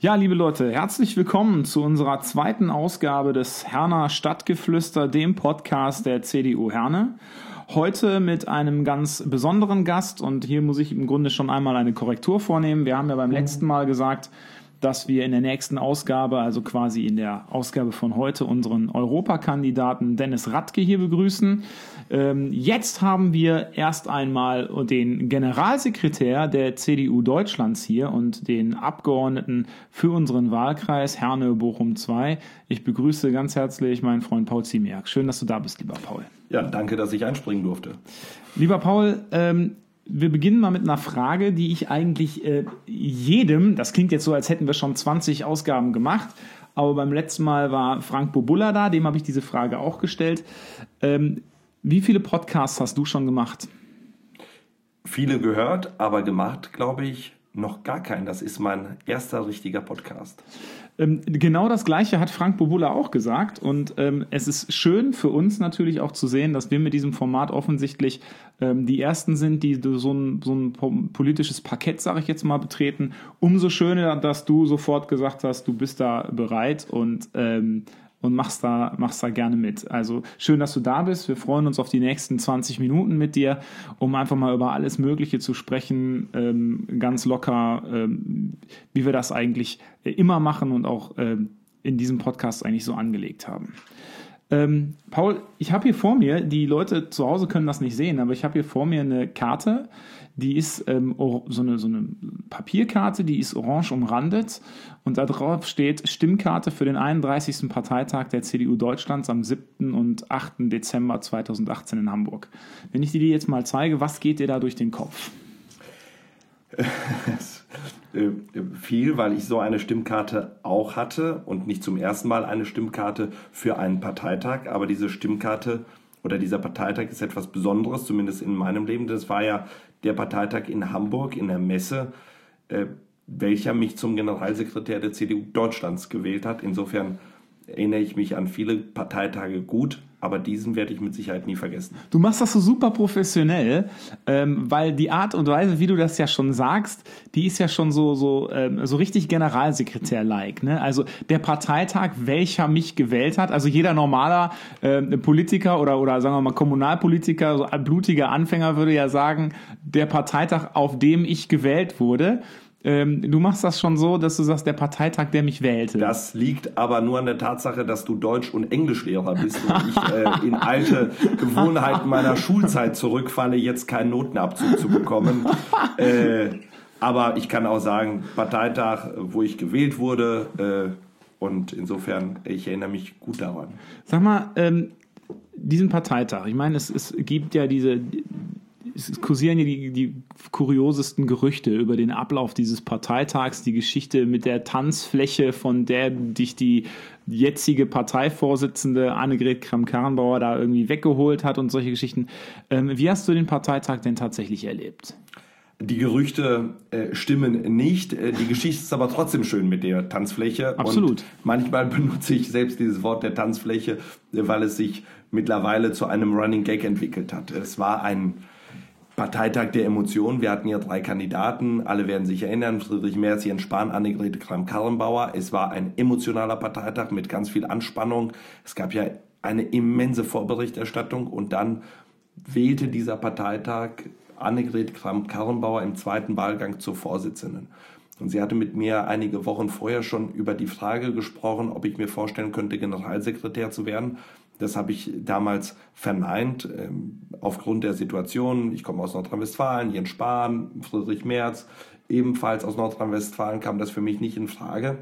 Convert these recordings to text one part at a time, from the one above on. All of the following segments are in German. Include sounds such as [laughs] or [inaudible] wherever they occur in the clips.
Ja, liebe Leute, herzlich willkommen zu unserer zweiten Ausgabe des Herner Stadtgeflüster, dem Podcast der CDU Herne. Heute mit einem ganz besonderen Gast und hier muss ich im Grunde schon einmal eine Korrektur vornehmen. Wir haben ja beim letzten Mal gesagt, dass wir in der nächsten Ausgabe, also quasi in der Ausgabe von heute, unseren Europakandidaten Dennis Radke hier begrüßen. Ähm, jetzt haben wir erst einmal den Generalsekretär der CDU Deutschlands hier und den Abgeordneten für unseren Wahlkreis Herne Bochum II. Ich begrüße ganz herzlich meinen Freund Paul Ziemiak. Schön, dass du da bist, lieber Paul. Ja, danke, dass ich einspringen durfte. Lieber Paul, ähm, wir beginnen mal mit einer Frage, die ich eigentlich äh, jedem, das klingt jetzt so, als hätten wir schon 20 Ausgaben gemacht, aber beim letzten Mal war Frank Bobulla da, dem habe ich diese Frage auch gestellt. Ähm, wie viele Podcasts hast du schon gemacht? Viele gehört, aber gemacht, glaube ich, noch gar keinen. Das ist mein erster richtiger Podcast. Ähm, genau das Gleiche hat Frank Bobula auch gesagt. Und ähm, es ist schön für uns natürlich auch zu sehen, dass wir mit diesem Format offensichtlich ähm, die Ersten sind, die so ein, so ein politisches Parkett, sage ich jetzt mal, betreten. Umso schöner, dass du sofort gesagt hast, du bist da bereit und ähm, und machst da, machst da gerne mit. Also schön, dass du da bist. Wir freuen uns auf die nächsten 20 Minuten mit dir, um einfach mal über alles Mögliche zu sprechen, ähm, ganz locker, ähm, wie wir das eigentlich äh, immer machen und auch ähm, in diesem Podcast eigentlich so angelegt haben. Ähm, Paul, ich habe hier vor mir, die Leute zu Hause können das nicht sehen, aber ich habe hier vor mir eine Karte, die ist ähm, so, eine, so eine Papierkarte, die ist orange umrandet und da drauf steht Stimmkarte für den 31. Parteitag der CDU Deutschlands am 7. und 8. Dezember 2018 in Hamburg. Wenn ich dir die jetzt mal zeige, was geht dir da durch den Kopf? [laughs] Äh, viel, weil ich so eine Stimmkarte auch hatte und nicht zum ersten Mal eine Stimmkarte für einen Parteitag, aber diese Stimmkarte oder dieser Parteitag ist etwas Besonderes, zumindest in meinem Leben. Das war ja der Parteitag in Hamburg in der Messe, äh, welcher mich zum Generalsekretär der CDU Deutschlands gewählt hat. Insofern erinnere ich mich an viele Parteitage gut, aber diesen werde ich mit Sicherheit nie vergessen. Du machst das so super professionell, ähm, weil die Art und Weise, wie du das ja schon sagst, die ist ja schon so so ähm, so richtig Generalsekretär-like. Ne? Also der Parteitag, welcher mich gewählt hat. Also jeder normaler äh, Politiker oder oder sagen wir mal Kommunalpolitiker, so blutiger Anfänger würde ja sagen, der Parteitag, auf dem ich gewählt wurde. Ähm, du machst das schon so, dass du sagst, der Parteitag, der mich wählte. Das liegt aber nur an der Tatsache, dass du Deutsch- und Englischlehrer bist und ich äh, in alte Gewohnheiten meiner Schulzeit zurückfalle, jetzt keinen Notenabzug zu bekommen. Äh, aber ich kann auch sagen, Parteitag, wo ich gewählt wurde, äh, und insofern, ich erinnere mich gut daran. Sag mal, ähm, diesen Parteitag, ich meine, es, es gibt ja diese es kursieren ja die, die kuriosesten Gerüchte über den Ablauf dieses Parteitags, die Geschichte mit der Tanzfläche, von der dich die jetzige Parteivorsitzende Annegret Kramp-Karrenbauer da irgendwie weggeholt hat und solche Geschichten. Ähm, wie hast du den Parteitag denn tatsächlich erlebt? Die Gerüchte äh, stimmen nicht. Äh, die Geschichte ist aber trotzdem schön mit der Tanzfläche. Absolut. Und manchmal benutze ich selbst dieses Wort der Tanzfläche, weil es sich mittlerweile zu einem Running Gag entwickelt hat. Es war ein Parteitag der Emotionen. Wir hatten ja drei Kandidaten. Alle werden sich erinnern. Friedrich Merz, Jens Spahn, Annegret Kramp-Karrenbauer. Es war ein emotionaler Parteitag mit ganz viel Anspannung. Es gab ja eine immense Vorberichterstattung und dann wählte dieser Parteitag Annegret Kramp-Karrenbauer im zweiten Wahlgang zur Vorsitzenden. Und sie hatte mit mir einige Wochen vorher schon über die Frage gesprochen, ob ich mir vorstellen könnte, Generalsekretär zu werden. Das habe ich damals verneint, ähm, aufgrund der Situation. Ich komme aus Nordrhein-Westfalen, Jens Spahn, Friedrich Merz, ebenfalls aus Nordrhein-Westfalen kam das für mich nicht in Frage.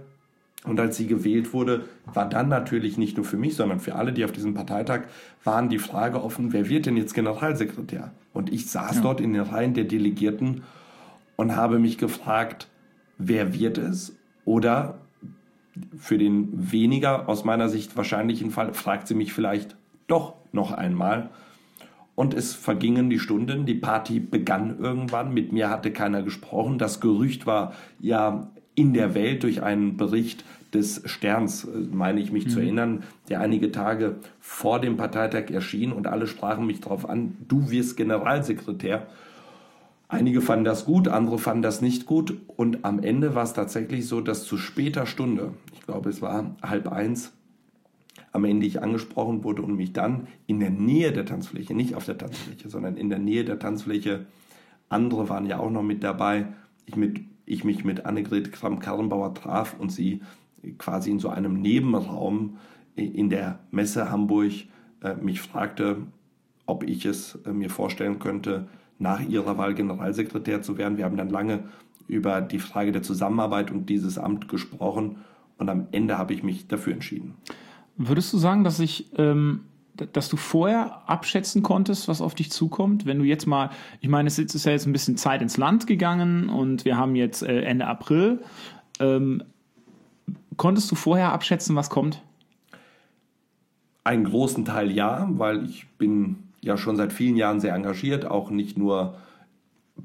Und als sie gewählt wurde, war dann natürlich nicht nur für mich, sondern für alle, die auf diesem Parteitag waren, die Frage offen, wer wird denn jetzt Generalsekretär? Und ich saß ja. dort in den Reihen der Delegierten und habe mich gefragt, wer wird es? Oder für den weniger aus meiner Sicht wahrscheinlichen Fall fragt sie mich vielleicht doch noch einmal. Und es vergingen die Stunden, die Party begann irgendwann, mit mir hatte keiner gesprochen. Das Gerücht war ja in der Welt durch einen Bericht des Sterns, äh, meine ich mich mhm. zu erinnern, der einige Tage vor dem Parteitag erschien und alle sprachen mich darauf an, du wirst Generalsekretär. Einige fanden das gut, andere fanden das nicht gut. Und am Ende war es tatsächlich so, dass zu später Stunde, ich glaube es war halb eins, am Ende ich angesprochen wurde und mich dann in der Nähe der Tanzfläche, nicht auf der Tanzfläche, sondern in der Nähe der Tanzfläche, andere waren ja auch noch mit dabei, ich, mit, ich mich mit Annegret Kramp-Karrenbauer traf und sie quasi in so einem Nebenraum in der Messe Hamburg äh, mich fragte, ob ich es äh, mir vorstellen könnte, nach ihrer Wahl Generalsekretär zu werden. Wir haben dann lange über die Frage der Zusammenarbeit und dieses Amt gesprochen und am Ende habe ich mich dafür entschieden. Würdest du sagen, dass ich, ähm, dass du vorher abschätzen konntest, was auf dich zukommt? Wenn du jetzt mal, ich meine, es ist ja jetzt ein bisschen Zeit ins Land gegangen und wir haben jetzt äh, Ende April. Ähm, konntest du vorher abschätzen, was kommt? Einen großen Teil ja, weil ich bin ja schon seit vielen Jahren sehr engagiert, auch nicht nur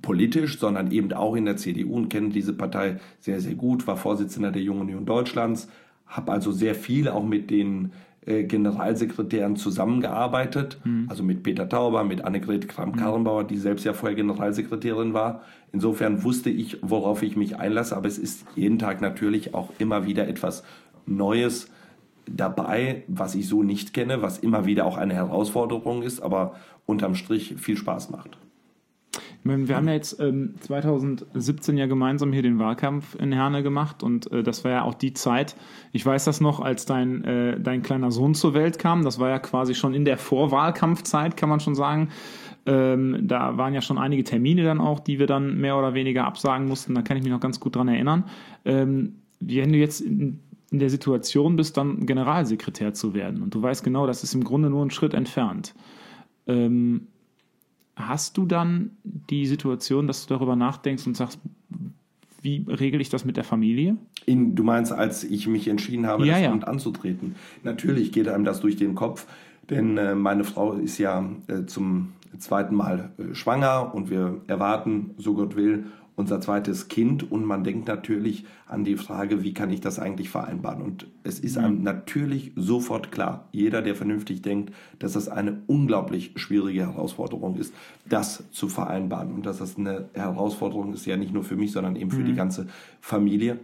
politisch, sondern eben auch in der CDU und kenne diese Partei sehr, sehr gut, war Vorsitzender der Jungen Union Deutschlands, habe also sehr viel auch mit den äh, Generalsekretären zusammengearbeitet, mhm. also mit Peter Tauber, mit Annegret Kramp-Karrenbauer, die selbst ja vorher Generalsekretärin war. Insofern wusste ich, worauf ich mich einlasse, aber es ist jeden Tag natürlich auch immer wieder etwas Neues dabei, was ich so nicht kenne, was immer wieder auch eine Herausforderung ist, aber unterm Strich viel Spaß macht. Meine, wir haben ja jetzt ähm, 2017 ja gemeinsam hier den Wahlkampf in Herne gemacht und äh, das war ja auch die Zeit, ich weiß das noch, als dein, äh, dein kleiner Sohn zur Welt kam, das war ja quasi schon in der Vorwahlkampfzeit, kann man schon sagen. Ähm, da waren ja schon einige Termine dann auch, die wir dann mehr oder weniger absagen mussten, da kann ich mich noch ganz gut dran erinnern. Ähm, wenn du jetzt in der Situation bist, dann Generalsekretär zu werden und du weißt genau, das ist im Grunde nur ein Schritt entfernt. Ähm, hast du dann die Situation, dass du darüber nachdenkst und sagst, wie regel ich das mit der Familie? In, du meinst, als ich mich entschieden habe, ja, das ja. Amt anzutreten. Natürlich geht einem das durch den Kopf, denn äh, meine Frau ist ja äh, zum zweiten Mal äh, schwanger und wir erwarten, so Gott will, unser zweites Kind und man denkt natürlich an die Frage, wie kann ich das eigentlich vereinbaren? Und es ist einem mhm. natürlich sofort klar, jeder, der vernünftig denkt, dass das eine unglaublich schwierige Herausforderung ist, das zu vereinbaren und dass das eine Herausforderung ist, ja nicht nur für mich, sondern eben für mhm. die ganze Familie.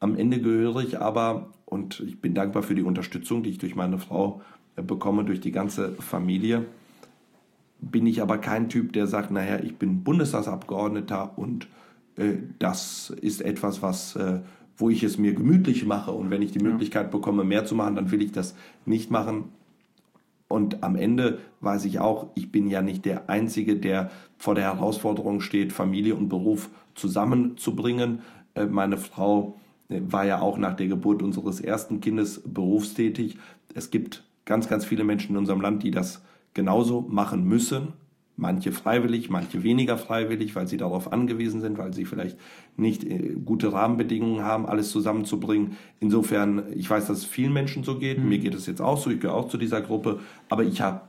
Am Ende gehöre ich aber, und ich bin dankbar für die Unterstützung, die ich durch meine Frau äh, bekomme, durch die ganze Familie, bin ich aber kein Typ, der sagt, naja, ich bin Bundestagsabgeordneter und das ist etwas, was, äh, wo ich es mir gemütlich mache. Und wenn ich die Möglichkeit bekomme, mehr zu machen, dann will ich das nicht machen. Und am Ende weiß ich auch, ich bin ja nicht der Einzige, der vor der Herausforderung steht, Familie und Beruf zusammenzubringen. Äh, meine Frau war ja auch nach der Geburt unseres ersten Kindes berufstätig. Es gibt ganz, ganz viele Menschen in unserem Land, die das genauso machen müssen manche freiwillig, manche weniger freiwillig, weil sie darauf angewiesen sind, weil sie vielleicht nicht äh, gute Rahmenbedingungen haben, alles zusammenzubringen. Insofern, ich weiß, dass es vielen Menschen so geht. Mhm. Mir geht es jetzt auch so, ich gehöre auch zu dieser Gruppe, aber ich habe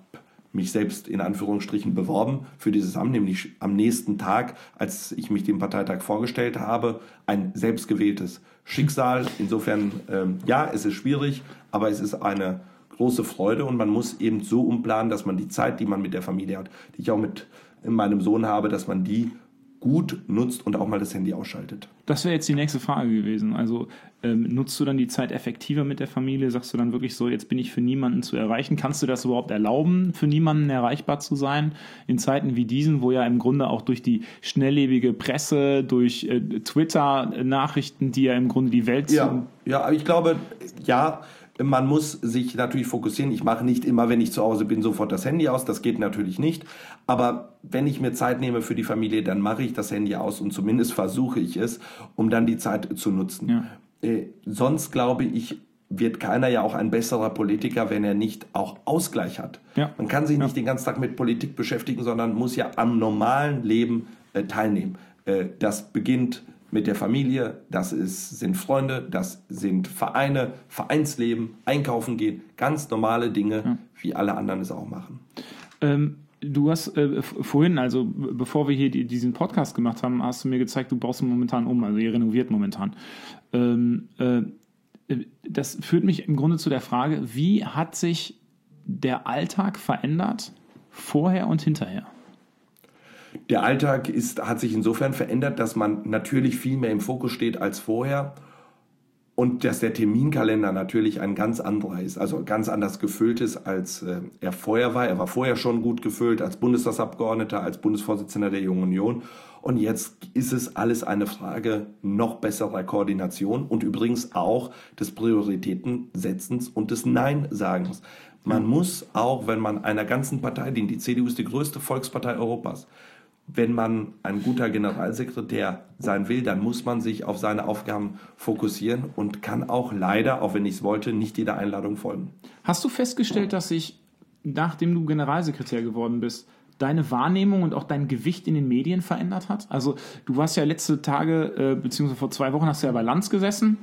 mich selbst in Anführungsstrichen beworben für dieses Amt, nämlich am nächsten Tag, als ich mich dem Parteitag vorgestellt habe, ein selbstgewähltes Schicksal. Insofern, ähm, ja, es ist schwierig, aber es ist eine große Freude und man muss eben so umplanen, dass man die Zeit, die man mit der Familie hat, die ich auch mit meinem Sohn habe, dass man die gut nutzt und auch mal das Handy ausschaltet. Das wäre jetzt die nächste Frage gewesen. Also ähm, nutzt du dann die Zeit effektiver mit der Familie? Sagst du dann wirklich so, jetzt bin ich für niemanden zu erreichen? Kannst du das überhaupt erlauben, für niemanden erreichbar zu sein in Zeiten wie diesen, wo ja im Grunde auch durch die schnelllebige Presse, durch äh, Twitter-Nachrichten, die ja im Grunde die Welt ja, ja, ich glaube, ja, man muss sich natürlich fokussieren. Ich mache nicht immer, wenn ich zu Hause bin, sofort das Handy aus. Das geht natürlich nicht. Aber wenn ich mir Zeit nehme für die Familie, dann mache ich das Handy aus und zumindest versuche ich es, um dann die Zeit zu nutzen. Ja. Äh, sonst glaube ich, wird keiner ja auch ein besserer Politiker, wenn er nicht auch Ausgleich hat. Ja. Man kann sich ja. nicht den ganzen Tag mit Politik beschäftigen, sondern muss ja am normalen Leben äh, teilnehmen. Äh, das beginnt mit der Familie, das ist, sind Freunde, das sind Vereine, Vereinsleben, einkaufen gehen, ganz normale Dinge, ja. wie alle anderen es auch machen. Ähm, du hast äh, vorhin, also bevor wir hier die, diesen Podcast gemacht haben, hast du mir gezeigt, du baust momentan um, also ihr renoviert momentan. Ähm, äh, das führt mich im Grunde zu der Frage, wie hat sich der Alltag verändert vorher und hinterher? Der Alltag ist, hat sich insofern verändert, dass man natürlich viel mehr im Fokus steht als vorher und dass der Terminkalender natürlich ein ganz anderer ist, also ganz anders gefüllt ist, als äh, er vorher war. Er war vorher schon gut gefüllt als Bundestagsabgeordneter, als Bundesvorsitzender der Jungen Union. Und jetzt ist es alles eine Frage noch besserer Koordination und übrigens auch des Prioritätensetzens und des Nein-Sagens. Man muss auch, wenn man einer ganzen Partei die CDU ist die größte Volkspartei Europas, wenn man ein guter Generalsekretär sein will, dann muss man sich auf seine Aufgaben fokussieren und kann auch leider, auch wenn ich es wollte, nicht jeder Einladung folgen. Hast du festgestellt, dass sich, nachdem du Generalsekretär geworden bist, deine Wahrnehmung und auch dein Gewicht in den Medien verändert hat? Also du warst ja letzte Tage, äh, beziehungsweise vor zwei Wochen hast du ja bei Lanz gesessen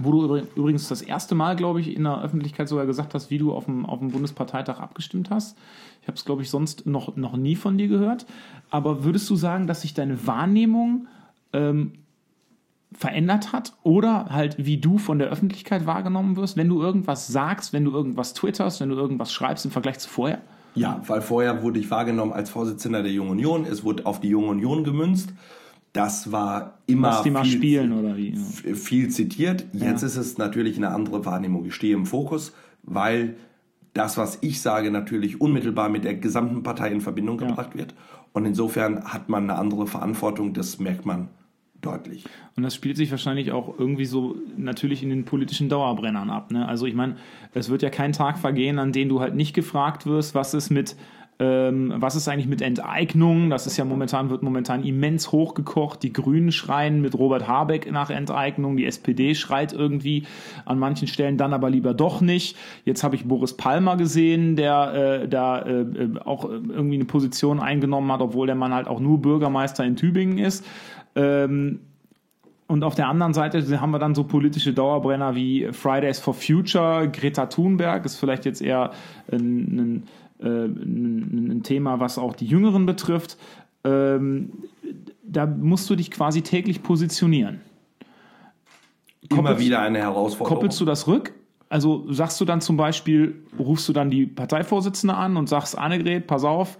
wo du übrigens das erste Mal, glaube ich, in der Öffentlichkeit sogar gesagt hast, wie du auf dem, auf dem Bundesparteitag abgestimmt hast. Ich habe es, glaube ich, sonst noch, noch nie von dir gehört. Aber würdest du sagen, dass sich deine Wahrnehmung ähm, verändert hat oder halt wie du von der Öffentlichkeit wahrgenommen wirst, wenn du irgendwas sagst, wenn du irgendwas twitterst, wenn du irgendwas schreibst im Vergleich zu vorher? Ja, weil vorher wurde ich wahrgenommen als Vorsitzender der Jungen Union. Es wurde auf die Junge Union gemünzt. Das war immer viel, spielen oder wie? Ja. viel zitiert. Jetzt ja. ist es natürlich eine andere Wahrnehmung. Ich stehe im Fokus, weil das, was ich sage, natürlich unmittelbar mit der gesamten Partei in Verbindung gebracht ja. wird. Und insofern hat man eine andere Verantwortung, das merkt man deutlich. Und das spielt sich wahrscheinlich auch irgendwie so natürlich in den politischen Dauerbrennern ab. Ne? Also ich meine, es wird ja kein Tag vergehen, an dem du halt nicht gefragt wirst, was ist mit ähm, was ist eigentlich mit Enteignung? Das ist ja momentan, wird momentan immens hochgekocht. Die Grünen schreien mit Robert Habeck nach Enteignung. Die SPD schreit irgendwie an manchen Stellen dann aber lieber doch nicht. Jetzt habe ich Boris Palmer gesehen, der äh, da äh, auch irgendwie eine Position eingenommen hat, obwohl der Mann halt auch nur Bürgermeister in Tübingen ist. Ähm, und auf der anderen Seite haben wir dann so politische Dauerbrenner wie Fridays for Future, Greta Thunberg ist vielleicht jetzt eher ein, ein ein, Thema, was auch die Jüngeren betrifft. Ähm, da musst du dich quasi täglich positionieren. Immer koppelst, wieder eine Herausforderung. Koppelst du das rück? Also sagst du dann zum Beispiel, rufst du dann die Parteivorsitzende an und sagst, Annegret, pass auf,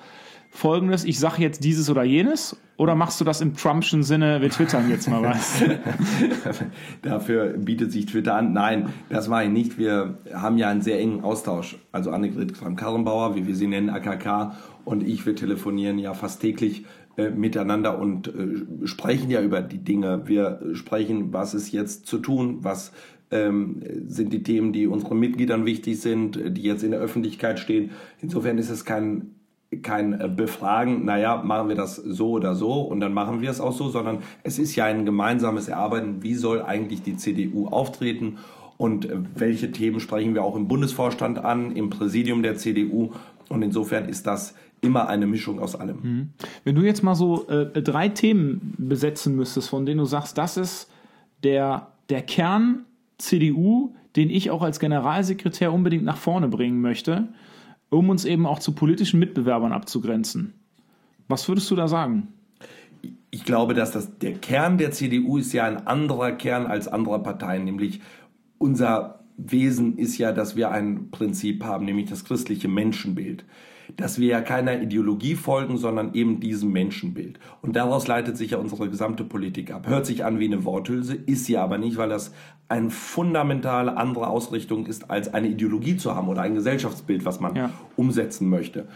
folgendes, ich sage jetzt dieses oder jenes? Oder machst du das im Trumpschen Sinne, wir twittern jetzt mal was? [laughs] Dafür bietet sich Twitter an. Nein, das mache ich nicht. Wir haben ja einen sehr engen Austausch. Also Annegret Kramp-Karrenbauer, wie wir sie nennen, AKK, und ich, wir telefonieren ja fast täglich äh, miteinander und äh, sprechen ja über die Dinge. Wir sprechen, was ist jetzt zu tun, was ähm, sind die Themen, die unseren Mitgliedern wichtig sind, die jetzt in der Öffentlichkeit stehen. Insofern ist es kein kein äh, Befragen, naja, machen wir das so oder so und dann machen wir es auch so, sondern es ist ja ein gemeinsames Erarbeiten, wie soll eigentlich die CDU auftreten und äh, welche Themen sprechen wir auch im Bundesvorstand an, im Präsidium der CDU und insofern ist das immer eine Mischung aus allem. Mhm. Wenn du jetzt mal so äh, drei Themen besetzen müsstest, von denen du sagst, das ist der, der Kern CDU, den ich auch als Generalsekretär unbedingt nach vorne bringen möchte, um uns eben auch zu politischen Mitbewerbern abzugrenzen. Was würdest du da sagen? Ich glaube, dass das, der Kern der CDU ist ja ein anderer Kern als anderer Parteien, nämlich unser Wesen ist ja, dass wir ein Prinzip haben, nämlich das christliche Menschenbild. Dass wir ja keiner Ideologie folgen, sondern eben diesem Menschenbild. Und daraus leitet sich ja unsere gesamte Politik ab. Hört sich an wie eine Worthülse, ist sie aber nicht, weil das eine fundamentale andere Ausrichtung ist, als eine Ideologie zu haben oder ein Gesellschaftsbild, was man ja. umsetzen möchte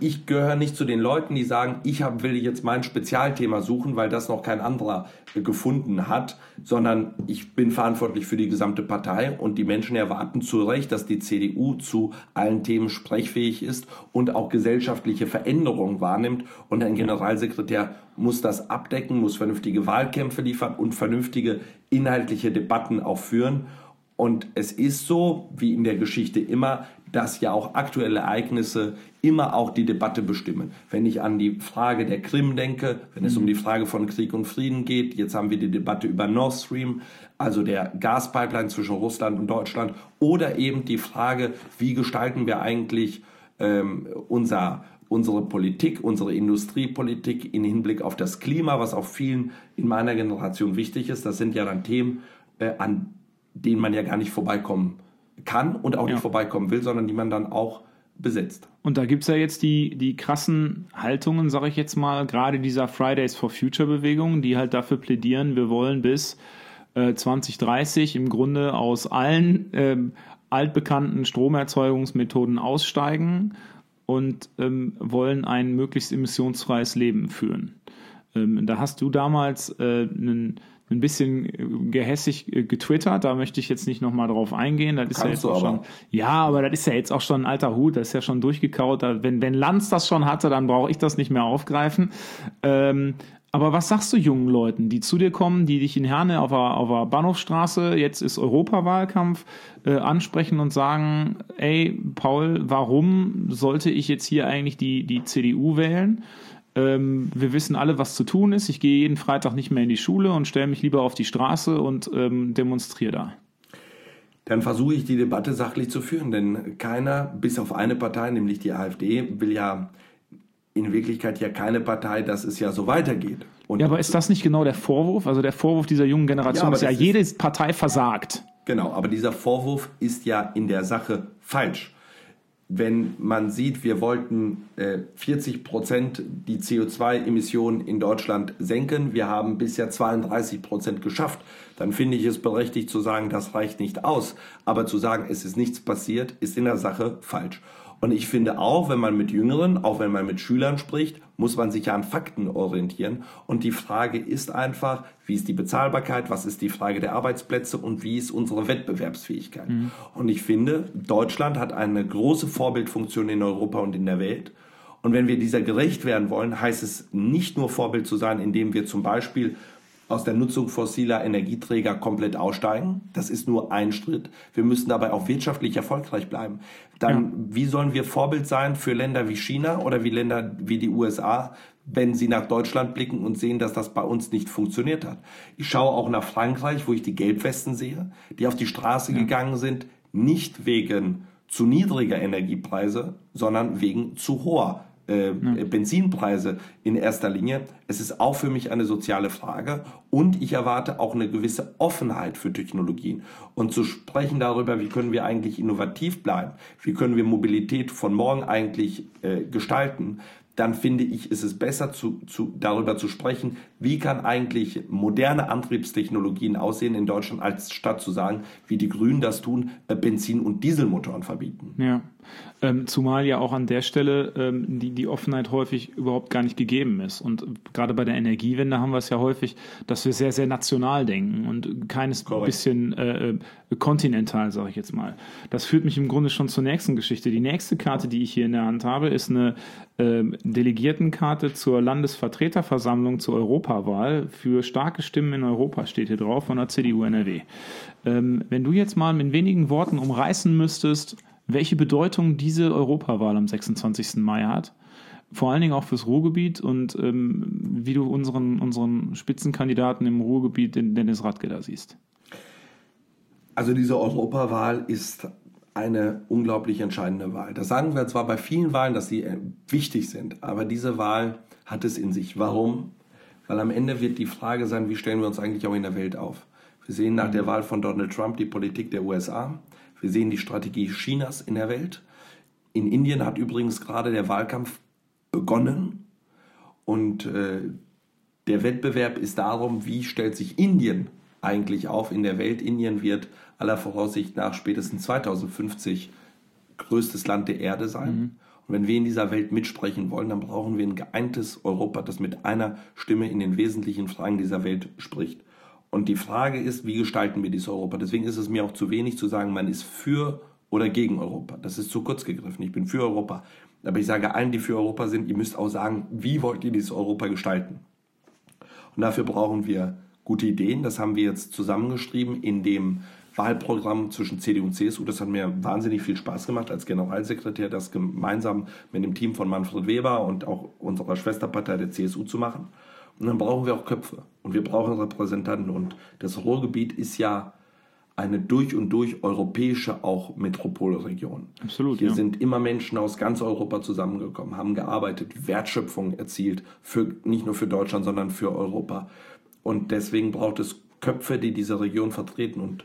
ich gehöre nicht zu den Leuten, die sagen, ich hab, will jetzt mein Spezialthema suchen, weil das noch kein anderer gefunden hat, sondern ich bin verantwortlich für die gesamte Partei und die Menschen erwarten zu Recht, dass die CDU zu allen Themen sprechfähig ist und auch gesellschaftliche Veränderungen wahrnimmt und ein Generalsekretär muss das abdecken, muss vernünftige Wahlkämpfe liefern und vernünftige inhaltliche Debatten auch führen. Und es ist so, wie in der Geschichte immer, dass ja auch aktuelle Ereignisse immer auch die Debatte bestimmen. Wenn ich an die Frage der Krim denke, wenn es um die Frage von Krieg und Frieden geht, jetzt haben wir die Debatte über Nord Stream, also der Gaspipeline zwischen Russland und Deutschland, oder eben die Frage, wie gestalten wir eigentlich ähm, unser unsere Politik, unsere Industriepolitik in Hinblick auf das Klima, was auch vielen in meiner Generation wichtig ist. Das sind ja dann Themen, äh, an denen man ja gar nicht vorbeikommen kann und auch ja. nicht vorbeikommen will, sondern die man dann auch besetzt. Und da gibt es ja jetzt die, die krassen Haltungen, sage ich jetzt mal, gerade dieser Fridays for Future Bewegung, die halt dafür plädieren, wir wollen bis äh, 2030 im Grunde aus allen ähm, altbekannten Stromerzeugungsmethoden aussteigen und ähm, wollen ein möglichst emissionsfreies Leben führen. Ähm, da hast du damals äh, einen ein bisschen gehässig äh, getwittert, da möchte ich jetzt nicht nochmal drauf eingehen. Das ist Kannst ja jetzt auch schon. Ja, aber das ist ja jetzt auch schon ein alter Hut, das ist ja schon durchgekaut. Wenn, wenn Lanz das schon hatte, dann brauche ich das nicht mehr aufgreifen. Ähm, aber was sagst du jungen Leuten, die zu dir kommen, die dich in Herne auf der, auf der Bahnhofstraße, jetzt ist Europawahlkampf, äh, ansprechen und sagen, ey, Paul, warum sollte ich jetzt hier eigentlich die, die CDU wählen? Ähm, wir wissen alle, was zu tun ist. Ich gehe jeden Freitag nicht mehr in die Schule und stelle mich lieber auf die Straße und ähm, demonstriere da. Dann versuche ich die Debatte sachlich zu führen, denn keiner, bis auf eine Partei, nämlich die AfD, will ja in Wirklichkeit ja keine Partei, dass es ja so weitergeht. Und ja, aber ist das nicht genau der Vorwurf? Also der Vorwurf dieser jungen Generation ja, ist ja, jede Partei versagt. Genau, aber dieser Vorwurf ist ja in der Sache falsch wenn man sieht, wir wollten äh, 40 Prozent die CO2-Emissionen in Deutschland senken, wir haben bisher 32 Prozent geschafft, dann finde ich es berechtigt zu sagen, das reicht nicht aus. Aber zu sagen, es ist nichts passiert, ist in der Sache falsch. Und ich finde auch, wenn man mit Jüngeren, auch wenn man mit Schülern spricht, muss man sich ja an Fakten orientieren. Und die Frage ist einfach, wie ist die Bezahlbarkeit, was ist die Frage der Arbeitsplätze und wie ist unsere Wettbewerbsfähigkeit. Mhm. Und ich finde, Deutschland hat eine große Vorbildfunktion in Europa und in der Welt. Und wenn wir dieser gerecht werden wollen, heißt es nicht nur Vorbild zu sein, indem wir zum Beispiel aus der Nutzung fossiler Energieträger komplett aussteigen. Das ist nur ein Schritt. Wir müssen dabei auch wirtschaftlich erfolgreich bleiben. Dann, ja. wie sollen wir Vorbild sein für Länder wie China oder wie Länder wie die USA, wenn sie nach Deutschland blicken und sehen, dass das bei uns nicht funktioniert hat? Ich schaue auch nach Frankreich, wo ich die Gelbwesten sehe, die auf die Straße ja. gegangen sind, nicht wegen zu niedriger Energiepreise, sondern wegen zu hoher äh, ja. Benzinpreise in erster Linie. Es ist auch für mich eine soziale Frage und ich erwarte auch eine gewisse Offenheit für Technologien und zu sprechen darüber, wie können wir eigentlich innovativ bleiben, wie können wir Mobilität von morgen eigentlich äh, gestalten, dann finde ich, ist es besser zu, zu, darüber zu sprechen, wie kann eigentlich moderne Antriebstechnologien aussehen in Deutschland, als statt zu sagen, wie die Grünen das tun, äh, Benzin- und Dieselmotoren verbieten. Ja. Ähm, zumal ja auch an der Stelle ähm, die, die Offenheit häufig überhaupt gar nicht gegeben ist. Und gerade bei der Energiewende haben wir es ja häufig, dass wir sehr, sehr national denken und keines Correct. bisschen äh, kontinental, sage ich jetzt mal. Das führt mich im Grunde schon zur nächsten Geschichte. Die nächste Karte, die ich hier in der Hand habe, ist eine äh, Delegiertenkarte zur Landesvertreterversammlung zur Europawahl für starke Stimmen in Europa, steht hier drauf, von der CDU NRW. Ähm, wenn du jetzt mal mit wenigen Worten umreißen müsstest, welche Bedeutung diese Europawahl am 26. Mai hat. Vor allen Dingen auch fürs Ruhrgebiet und ähm, wie du unseren, unseren Spitzenkandidaten im Ruhrgebiet, den Dennis Radke, da siehst. Also diese Europawahl ist eine unglaublich entscheidende Wahl. Das sagen wir zwar bei vielen Wahlen, dass sie äh, wichtig sind, aber diese Wahl hat es in sich. Warum? Weil am Ende wird die Frage sein, wie stellen wir uns eigentlich auch in der Welt auf? Wir sehen nach der Wahl von Donald Trump die Politik der USA. Wir sehen die Strategie Chinas in der Welt. In Indien hat übrigens gerade der Wahlkampf begonnen und äh, der Wettbewerb ist darum, wie stellt sich Indien eigentlich auf in der Welt. Indien wird aller Voraussicht nach spätestens 2050 größtes Land der Erde sein. Mhm. Und wenn wir in dieser Welt mitsprechen wollen, dann brauchen wir ein geeintes Europa, das mit einer Stimme in den wesentlichen Fragen dieser Welt spricht. Und die Frage ist, wie gestalten wir dieses Europa? Deswegen ist es mir auch zu wenig zu sagen, man ist für oder gegen Europa. Das ist zu kurz gegriffen. Ich bin für Europa. Aber ich sage allen, die für Europa sind, ihr müsst auch sagen, wie wollt ihr dieses Europa gestalten? Und dafür brauchen wir gute Ideen. Das haben wir jetzt zusammengeschrieben in dem Wahlprogramm zwischen CDU und CSU. Das hat mir wahnsinnig viel Spaß gemacht, als Generalsekretär das gemeinsam mit dem Team von Manfred Weber und auch unserer Schwesterpartei der CSU zu machen. Und dann brauchen wir auch Köpfe und wir brauchen Repräsentanten. Und das Ruhrgebiet ist ja eine durch und durch europäische auch Metropolregion. Absolut. Hier ja. sind immer Menschen aus ganz Europa zusammengekommen, haben gearbeitet, Wertschöpfung erzielt, für, nicht nur für Deutschland, sondern für Europa. Und deswegen braucht es Köpfe, die diese Region vertreten. Und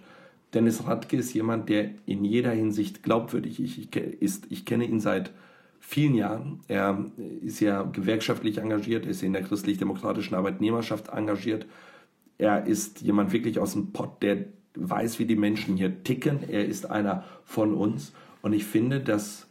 Dennis Radke ist jemand, der in jeder Hinsicht glaubwürdig ist. Ich kenne ihn seit vielen Jahren. Er ist ja gewerkschaftlich engagiert, ist in der christlich-demokratischen Arbeitnehmerschaft engagiert. Er ist jemand wirklich aus dem Pott, der weiß, wie die Menschen hier ticken. Er ist einer von uns. Und ich finde, das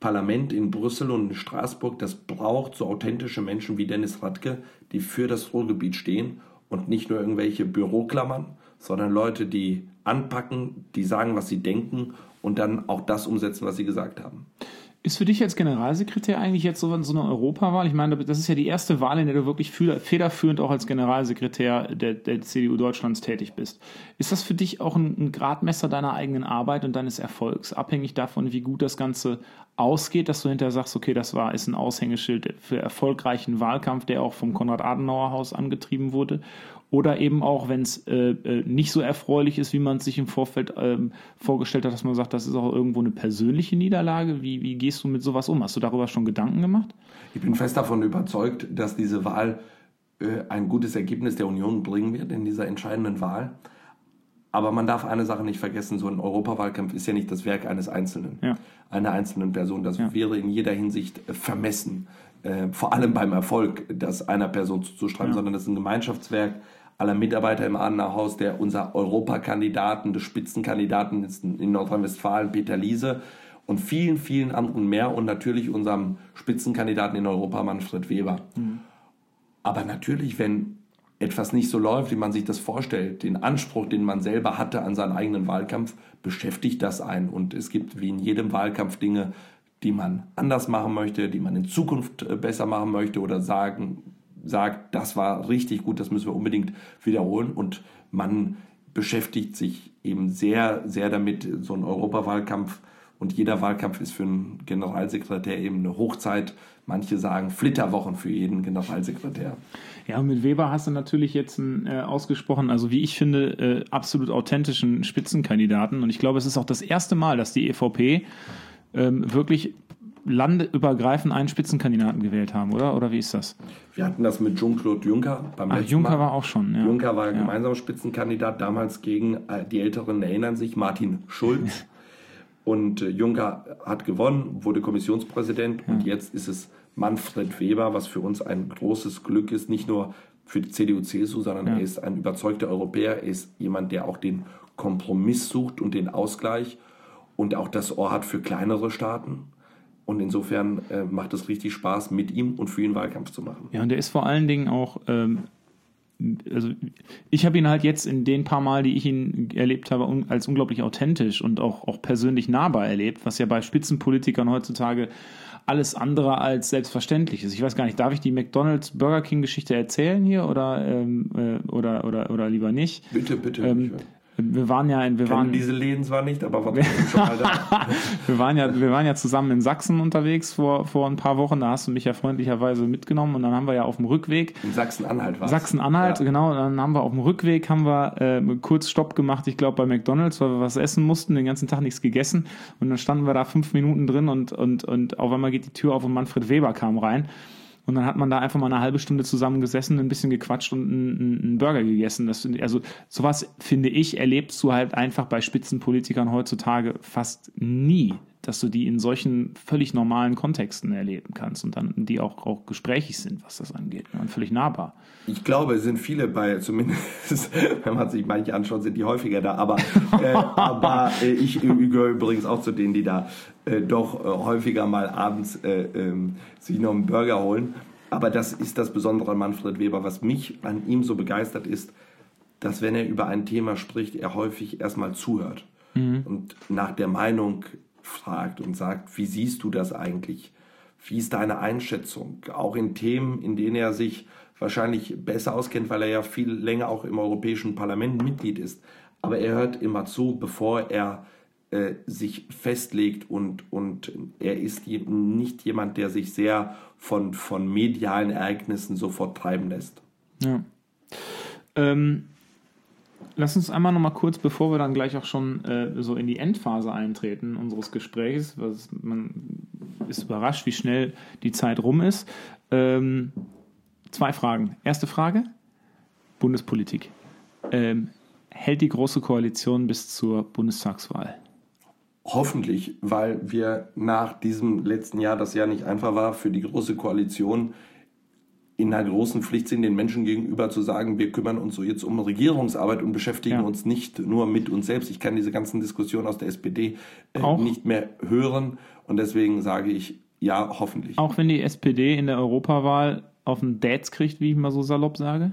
Parlament in Brüssel und in Straßburg, das braucht so authentische Menschen wie Dennis Radke, die für das Ruhrgebiet stehen und nicht nur irgendwelche Büroklammern, sondern Leute, die anpacken, die sagen, was sie denken und dann auch das umsetzen, was sie gesagt haben. Ist für dich als Generalsekretär eigentlich jetzt so, eine Europawahl? Ich meine, das ist ja die erste Wahl, in der du wirklich federführend auch als Generalsekretär der, der CDU Deutschlands tätig bist. Ist das für dich auch ein, ein Gradmesser deiner eigenen Arbeit und deines Erfolgs, abhängig davon, wie gut das Ganze ausgeht, dass du hinterher sagst, okay, das war, ist ein Aushängeschild für erfolgreichen Wahlkampf, der auch vom Konrad-Adenauer-Haus angetrieben wurde? Oder eben auch, wenn es äh, äh, nicht so erfreulich ist, wie man es sich im Vorfeld ähm, vorgestellt hat, dass man sagt, das ist auch irgendwo eine persönliche Niederlage. Wie, wie gehst du mit sowas um? Hast du darüber schon Gedanken gemacht? Ich bin fest davon überzeugt, dass diese Wahl äh, ein gutes Ergebnis der Union bringen wird in dieser entscheidenden Wahl. Aber man darf eine Sache nicht vergessen, so ein Europawahlkampf ist ja nicht das Werk eines Einzelnen, ja. einer einzelnen Person. Das ja. wäre in jeder Hinsicht äh, vermessen, äh, vor allem beim Erfolg, das einer Person zuzuschreiben, ja. sondern das ist ein Gemeinschaftswerk aller Mitarbeiter im Adenauerhaus, der unser Europakandidaten, des Spitzenkandidaten in Nordrhein-Westfalen, Peter Liese und vielen, vielen anderen mehr und natürlich unserem Spitzenkandidaten in Europa, Manfred Weber. Mhm. Aber natürlich, wenn etwas nicht so läuft, wie man sich das vorstellt, den Anspruch, den man selber hatte an seinen eigenen Wahlkampf, beschäftigt das einen. Und es gibt wie in jedem Wahlkampf Dinge, die man anders machen möchte, die man in Zukunft äh, besser machen möchte oder sagen, sagt, das war richtig gut, das müssen wir unbedingt wiederholen. Und man beschäftigt sich eben sehr, sehr damit, so ein Europawahlkampf und jeder Wahlkampf ist für einen Generalsekretär eben eine Hochzeit. Manche sagen Flitterwochen für jeden Generalsekretär. Ja, mit Weber hast du natürlich jetzt einen äh, ausgesprochen, also wie ich finde, äh, absolut authentischen Spitzenkandidaten. Und ich glaube, es ist auch das erste Mal, dass die EVP ähm, wirklich landeübergreifend einen Spitzenkandidaten gewählt haben, oder? Oder wie ist das? Wir hatten das mit Jean-Claude Juncker beim Ach, Juncker Mal. war auch schon, ja. Juncker war ja. gemeinsamer Spitzenkandidat, damals gegen, äh, die Älteren erinnern sich, Martin Schulz. [laughs] Und äh, Juncker hat gewonnen, wurde Kommissionspräsident ja. und jetzt ist es Manfred Weber, was für uns ein großes Glück ist, nicht nur für die CDU-CSU, sondern ja. er ist ein überzeugter Europäer, er ist jemand, der auch den Kompromiss sucht und den Ausgleich und auch das Ohr hat für kleinere Staaten. Und insofern äh, macht es richtig Spaß, mit ihm und für ihn Wahlkampf zu machen. Ja, und der ist vor allen Dingen auch, ähm, also ich habe ihn halt jetzt in den paar Mal, die ich ihn erlebt habe, un als unglaublich authentisch und auch, auch persönlich nahbar erlebt, was ja bei Spitzenpolitikern heutzutage alles andere als selbstverständlich ist. Ich weiß gar nicht, darf ich die McDonalds Burger King Geschichte erzählen hier oder, ähm, äh, oder, oder, oder lieber nicht? Bitte, bitte. Ähm, wir waren ja in, wir Kennen waren diese Läden zwar nicht, aber war schon mal da. [laughs] wir waren ja, wir waren ja zusammen in Sachsen unterwegs vor, vor ein paar Wochen. Da hast du mich ja freundlicherweise mitgenommen und dann haben wir ja auf dem Rückweg. In Sachsen-Anhalt war Sachsen-Anhalt, ja. genau. Dann haben wir auf dem Rückweg haben wir äh, kurz Stopp gemacht, ich glaube bei McDonalds, weil wir was essen mussten, den ganzen Tag nichts gegessen. Und dann standen wir da fünf Minuten drin und, und, und auf einmal geht die Tür auf und Manfred Weber kam rein. Und dann hat man da einfach mal eine halbe Stunde zusammen gesessen, ein bisschen gequatscht und einen, einen Burger gegessen. Das, also sowas, finde ich, erlebst du halt einfach bei Spitzenpolitikern heutzutage fast nie dass du die in solchen völlig normalen Kontexten erleben kannst und dann die auch, auch gesprächig sind, was das angeht ne, und völlig nahbar. Ich glaube, es sind viele bei, zumindest [laughs] wenn man sich manche anschaut, sind die häufiger da, aber, äh, aber äh, ich gehöre übrigens auch zu denen, die da äh, doch äh, häufiger mal abends äh, ähm, sich noch einen Burger holen. Aber das ist das Besondere an Manfred Weber. Was mich an ihm so begeistert ist, dass wenn er über ein Thema spricht, er häufig erstmal zuhört mhm. und nach der Meinung fragt und sagt, wie siehst du das eigentlich? Wie ist deine Einschätzung? Auch in Themen, in denen er sich wahrscheinlich besser auskennt, weil er ja viel länger auch im Europäischen Parlament Mitglied ist. Aber er hört immer zu, bevor er äh, sich festlegt und, und er ist nicht jemand, der sich sehr von, von medialen Ereignissen sofort treiben lässt. Ja. Ähm, Lass uns einmal noch mal kurz, bevor wir dann gleich auch schon äh, so in die Endphase eintreten unseres Gesprächs, was man ist überrascht, wie schnell die Zeit rum ist. Ähm, zwei Fragen. Erste Frage: Bundespolitik. Ähm, hält die Große Koalition bis zur Bundestagswahl? Hoffentlich, weil wir nach diesem letzten Jahr, das ja nicht einfach war, für die Große Koalition in einer großen Pflicht sind, den Menschen gegenüber zu sagen, wir kümmern uns so jetzt um Regierungsarbeit und beschäftigen ja. uns nicht nur mit uns selbst. Ich kann diese ganzen Diskussionen aus der SPD äh, nicht mehr hören und deswegen sage ich ja, hoffentlich. Auch wenn die SPD in der Europawahl auf den Dates kriegt, wie ich mal so salopp sage?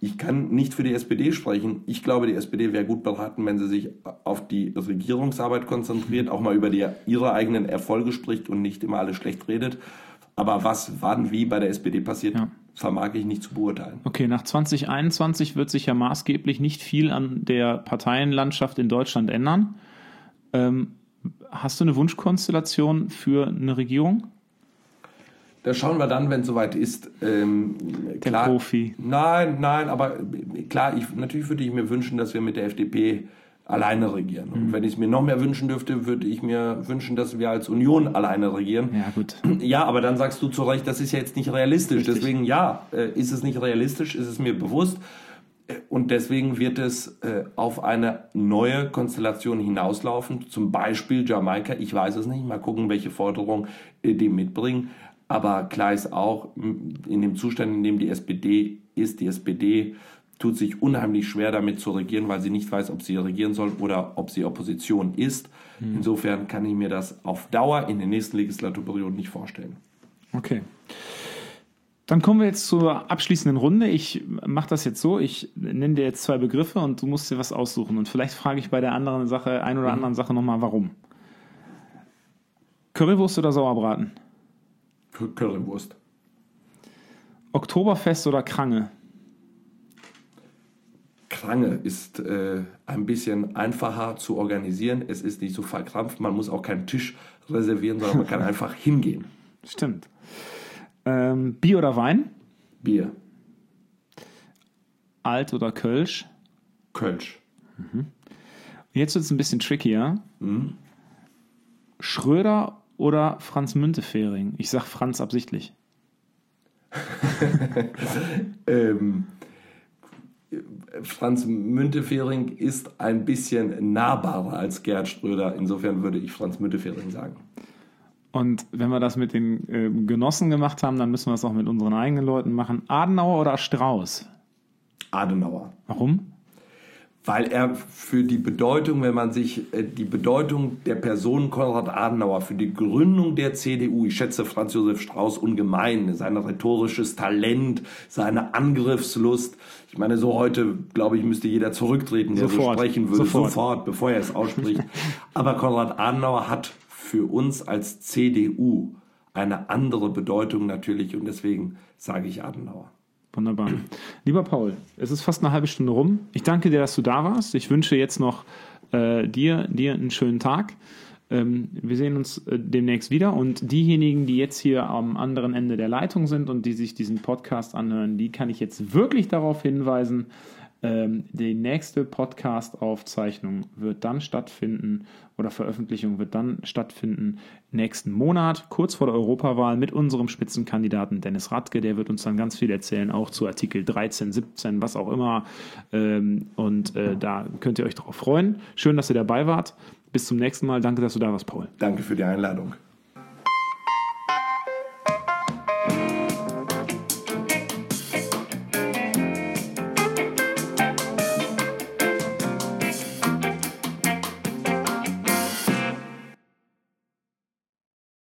Ich kann nicht für die SPD sprechen. Ich glaube, die SPD wäre gut beraten, wenn sie sich auf die Regierungsarbeit konzentriert, auch mal über die, ihre eigenen Erfolge spricht und nicht immer alles schlecht redet. Aber was wann wie bei der SPD passiert, ja. vermag ich nicht zu beurteilen. Okay, nach 2021 wird sich ja maßgeblich nicht viel an der Parteienlandschaft in Deutschland ändern. Ähm, hast du eine Wunschkonstellation für eine Regierung? Das schauen wir dann, wenn es soweit ist. Ähm, Der klar, Profi. Nein, nein, aber klar, ich, natürlich würde ich mir wünschen, dass wir mit der FDP alleine regieren. Und mhm. wenn ich es mir noch mehr wünschen dürfte, würde ich mir wünschen, dass wir als Union alleine regieren. Ja, gut. [clears throat] Ja, aber dann sagst du zu Recht, das ist ja jetzt nicht realistisch. Richtig. Deswegen, ja, äh, ist es nicht realistisch, ist es mir bewusst. Äh, und deswegen wird es äh, auf eine neue Konstellation hinauslaufen, zum Beispiel Jamaika. Ich weiß es nicht, mal gucken, welche Forderungen die mitbringen. Aber klar ist auch, in dem Zustand, in dem die SPD ist, die SPD tut sich unheimlich schwer damit zu regieren, weil sie nicht weiß, ob sie regieren soll oder ob sie Opposition ist. Mhm. Insofern kann ich mir das auf Dauer in den nächsten Legislaturperioden nicht vorstellen. Okay. Dann kommen wir jetzt zur abschließenden Runde. Ich mache das jetzt so, ich nenne dir jetzt zwei Begriffe und du musst dir was aussuchen. Und vielleicht frage ich bei der anderen Sache, ein oder mhm. anderen Sache nochmal, warum. Currywurst oder Sauerbraten? Currywurst. Oktoberfest oder Krange? Krange ist äh, ein bisschen einfacher zu organisieren. Es ist nicht so verkrampft. Man muss auch keinen Tisch reservieren, sondern man kann [laughs] einfach hingehen. Stimmt. Ähm, Bier oder Wein? Bier. Alt oder Kölsch? Kölsch. Mhm. Jetzt wird es ein bisschen trickier. Mhm. Schröder oder Franz Müntefering? Ich sag Franz absichtlich. [laughs] ähm, Franz Müntefering ist ein bisschen nahbarer als Gerd Schröder. Insofern würde ich Franz Müntefering sagen. Und wenn wir das mit den äh, Genossen gemacht haben, dann müssen wir es auch mit unseren eigenen Leuten machen. Adenauer oder Strauß? Adenauer. Warum? Weil er für die Bedeutung, wenn man sich äh, die Bedeutung der Person Konrad Adenauer für die Gründung der CDU, ich schätze Franz Josef Strauß ungemein, sein rhetorisches Talent, seine Angriffslust. Ich meine, so heute, glaube ich, müsste jeder zurücktreten, der sofort, so sprechen würde, sofort. sofort, bevor er es ausspricht. [laughs] Aber Konrad Adenauer hat für uns als CDU eine andere Bedeutung natürlich und deswegen sage ich Adenauer. Wunderbar. Lieber Paul, es ist fast eine halbe Stunde rum. Ich danke dir, dass du da warst. Ich wünsche jetzt noch äh, dir, dir einen schönen Tag. Ähm, wir sehen uns äh, demnächst wieder und diejenigen, die jetzt hier am anderen Ende der Leitung sind und die sich diesen Podcast anhören, die kann ich jetzt wirklich darauf hinweisen, die nächste Podcast-Aufzeichnung wird dann stattfinden oder Veröffentlichung wird dann stattfinden nächsten Monat, kurz vor der Europawahl, mit unserem Spitzenkandidaten Dennis Radke. Der wird uns dann ganz viel erzählen, auch zu Artikel 13, 17, was auch immer. Ähm, und äh, da könnt ihr euch darauf freuen. Schön, dass ihr dabei wart. Bis zum nächsten Mal. Danke, dass du da warst, Paul. Danke für die Einladung.